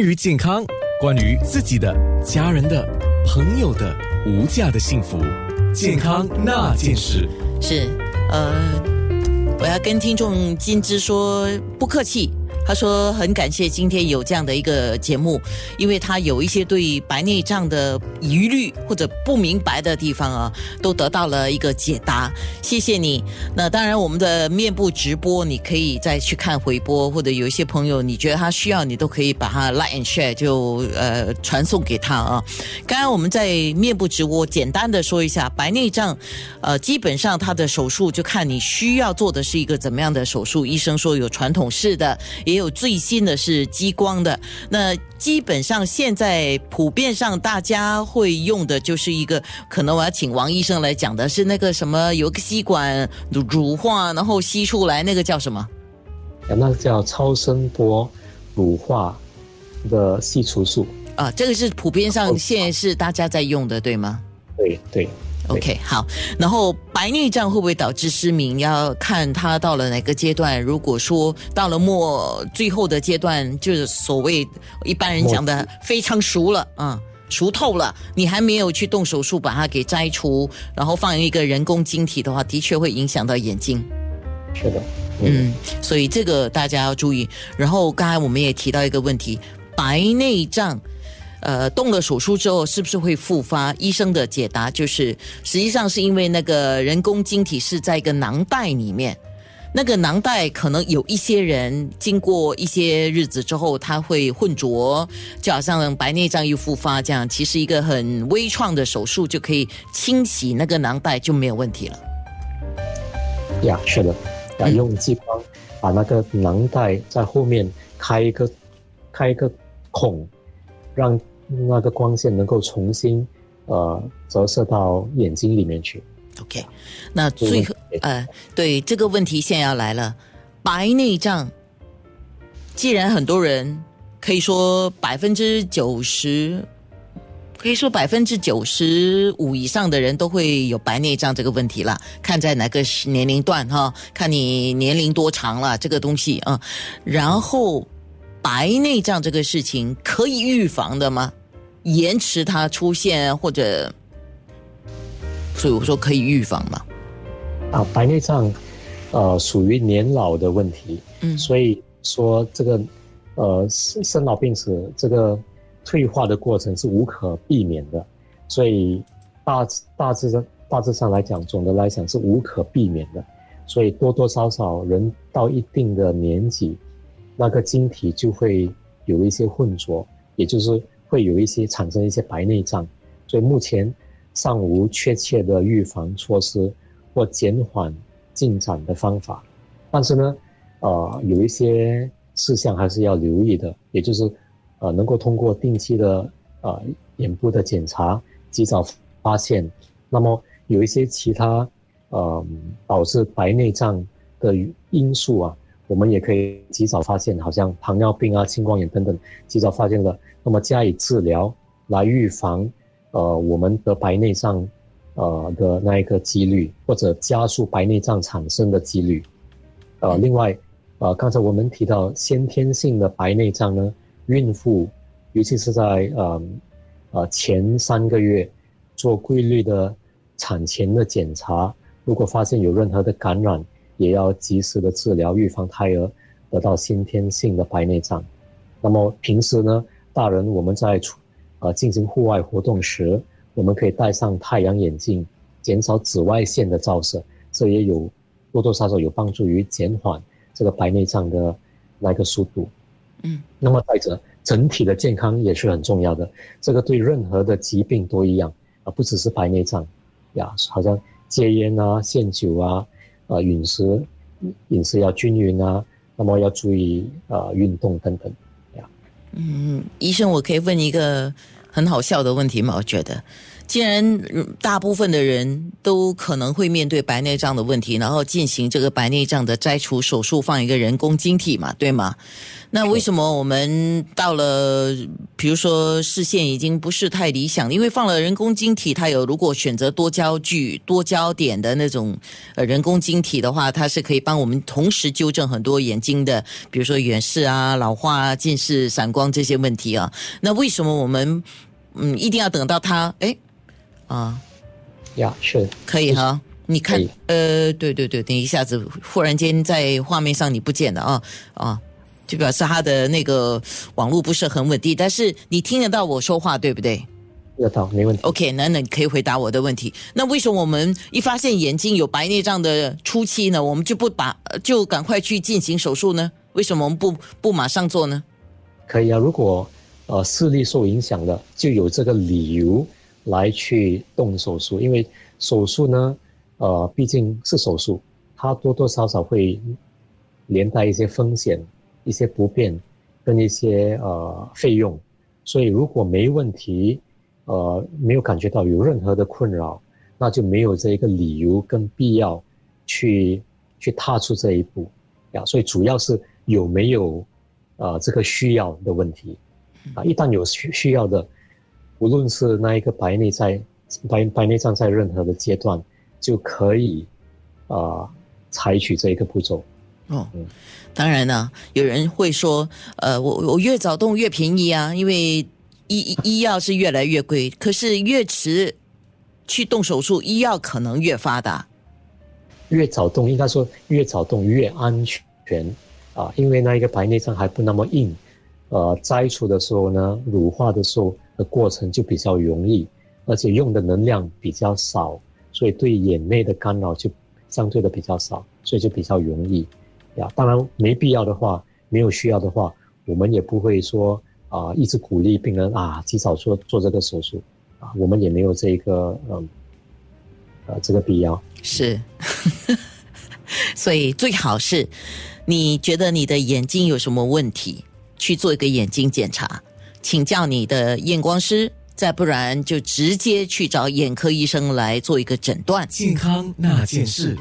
关于健康，关于自己的、家人的、朋友的无价的幸福，健康那件事是，呃，我要跟听众金枝说，不客气。他说很感谢今天有这样的一个节目，因为他有一些对白内障的疑虑或者不明白的地方啊，都得到了一个解答。谢谢你。那当然，我们的面部直播你可以再去看回播，或者有一些朋友你觉得他需要，你都可以把它 like and share 就呃传送给他啊。刚刚我们在面部直播简单的说一下白内障，呃，基本上他的手术就看你需要做的是一个怎么样的手术。医生说有传统式的，也有最新的是激光的，那基本上现在普遍上大家会用的就是一个，可能我要请王医生来讲的是那个什么，有个吸管乳化，然后吸出来那个叫什么？那个叫超声波乳化的细除术啊，这个是普遍上现在是大家在用的，对吗？对对。OK，好。然后白内障会不会导致失明？要看他到了哪个阶段。如果说到了末最后的阶段，就是所谓一般人讲的非常熟了，嗯，熟透了，你还没有去动手术把它给摘除，然后放一个人工晶体的话，的确会影响到眼睛。是的，嗯，所以这个大家要注意。然后刚才我们也提到一个问题，白内障。呃，动了手术之后是不是会复发？医生的解答就是，实际上是因为那个人工晶体是在一个囊袋里面，那个囊袋可能有一些人经过一些日子之后，它会混浊，就好像白内障又复发这样。其实一个很微创的手术就可以清洗那个囊袋就没有问题了。呀，是的，要用激光把那个囊袋在后面开一个开一个孔。让那个光线能够重新，呃，折射到眼睛里面去。OK，那最后，呃，对这个问题现在要来了，白内障，既然很多人可以说百分之九十，可以说百分之九十五以上的人都会有白内障这个问题了，看在哪个年龄段哈，看你年龄多长了这个东西啊，然后。白内障这个事情可以预防的吗？延迟它出现，或者，所以我说可以预防吗？啊，白内障，呃，属于年老的问题，嗯，所以说这个，呃，生生老病死这个退化的过程是无可避免的，所以大大致上大致上来讲，总的来讲是无可避免的，所以多多少少人到一定的年纪。那个晶体就会有一些混浊，也就是会有一些产生一些白内障，所以目前尚无确切的预防措施或减缓进展的方法。但是呢，呃，有一些事项还是要留意的，也就是，呃，能够通过定期的呃眼部的检查，及早发现。那么有一些其他呃导致白内障的因素啊。我们也可以及早发现，好像糖尿病啊、青光眼等等，及早发现了，那么加以治疗来预防，呃，我们得白内障，呃的那一个几率，或者加速白内障产生的几率。呃，另外，呃，刚才我们提到先天性的白内障呢，孕妇，尤其是在呃呃前三个月做规律的产前的检查，如果发现有任何的感染。也要及时的治疗，预防胎儿得到先天性的白内障。那么平时呢，大人我们在出呃进行户外活动时，我们可以戴上太阳眼镜，减少紫外线的照射，这也有多多少少有帮助于减缓这个白内障的那个速度。嗯，那么再者，整体的健康也是很重要的。这个对任何的疾病都一样啊，不只是白内障呀，好像戒烟啊、限酒啊。啊，饮食饮食要均匀啊，那么要注意啊，运动等等，呀。嗯，医生，我可以问一个很好笑的问题吗？我觉得，既然大部分的人都可能会面对白内障的问题，然后进行这个白内障的摘除手术，放一个人工晶体嘛，对吗？那为什么我们到了，比如说视线已经不是太理想，因为放了人工晶体，它有如果选择多焦距、多焦点的那种呃人工晶体的话，它是可以帮我们同时纠正很多眼睛的，比如说远视啊、老化、近视、散光这些问题啊。那为什么我们嗯一定要等到它哎啊呀是可以哈？你看呃对对对，等一下子忽然间在画面上你不见了啊啊！就表示他的那个网络不是很稳定，但是你听得到我说话，对不对？听得到，没问题。OK，那那你可以回答我的问题。那为什么我们一发现眼睛有白内障的初期呢，我们就不把就赶快去进行手术呢？为什么我们不不马上做呢？可以啊，如果呃视力受影响了，就有这个理由来去动手术。因为手术呢，呃，毕竟是手术，它多多少少会连带一些风险。一些不便跟一些呃费用，所以如果没问题，呃没有感觉到有任何的困扰，那就没有这一个理由跟必要去去踏出这一步呀。所以主要是有没有呃这个需要的问题啊。一旦有需需要的，无论是那一个白内在白白内障在任何的阶段，就可以啊采取这一个步骤。哦，当然呢，有人会说，呃，我我越早动越便宜啊，因为医医药是越来越贵，可是越迟去动手术，医药可能越发达。越早动，应该说越早动越安全啊，因为那一个白内障还不那么硬，呃，摘除的时候呢，乳化的时候的过程就比较容易，而且用的能量比较少，所以对眼内的干扰就相对的比较少，所以就比较容易。呀，当然没必要的话，没有需要的话，我们也不会说啊，一直鼓励病人啊，及早做做这个手术啊，我们也没有这个嗯，呃，这个必要。是，所以最好是，你觉得你的眼睛有什么问题，去做一个眼睛检查，请教你的验光师，再不然就直接去找眼科医生来做一个诊断。健康那件事。